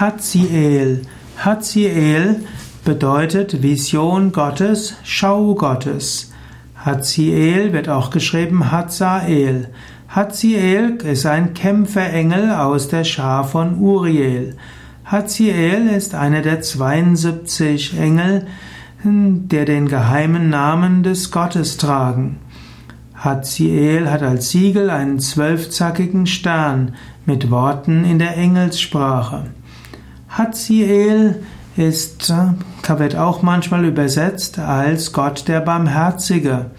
Haziel. Haziel bedeutet Vision Gottes, Schau Gottes. Haziel wird auch geschrieben Hazael. Haziel ist ein Kämpferengel aus der Schar von Uriel. Haziel ist einer der 72 Engel, der den geheimen Namen des Gottes tragen. Haziel hat als Siegel einen zwölfzackigen Stern mit Worten in der Engelssprache. Haziel ist, wird auch manchmal übersetzt als Gott der Barmherzige.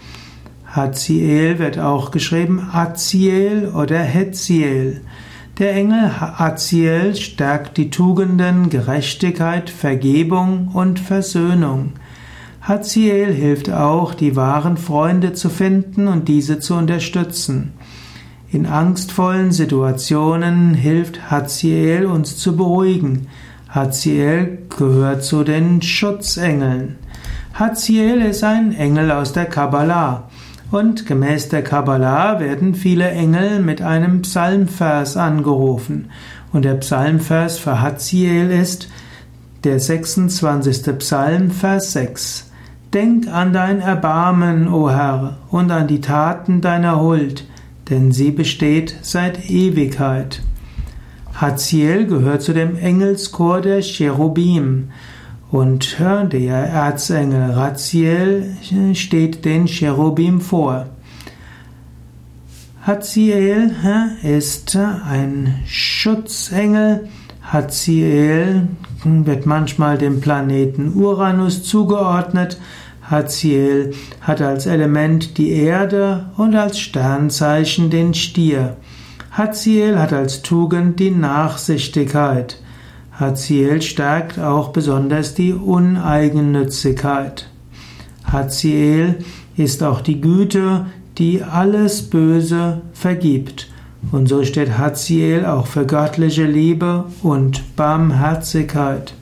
Haziel wird auch geschrieben Aziel oder Hetziel. Der Engel Aziel stärkt die Tugenden Gerechtigkeit, Vergebung und Versöhnung. Haziel hilft auch, die wahren Freunde zu finden und diese zu unterstützen. In angstvollen Situationen hilft Haziel uns zu beruhigen. Haziel gehört zu den Schutzengeln. Haziel ist ein Engel aus der Kabbalah. Und gemäß der Kabbalah werden viele Engel mit einem Psalmvers angerufen. Und der Psalmvers für Haziel ist der 26. Psalm, Vers 6. Denk an dein Erbarmen, o Herr, und an die Taten deiner Huld, denn sie besteht seit Ewigkeit. Haziel gehört zu dem Engelschor der Cherubim. Und der Erzengel Raziel steht den Cherubim vor. Haziel ist ein Schutzengel. Haziel wird manchmal dem Planeten Uranus zugeordnet. Haziel hat als Element die Erde und als Sternzeichen den Stier. Haziel hat als Tugend die Nachsichtigkeit. Haziel stärkt auch besonders die Uneigennützigkeit. Haziel ist auch die Güte, die alles Böse vergibt. Und so steht Haziel auch für göttliche Liebe und Barmherzigkeit.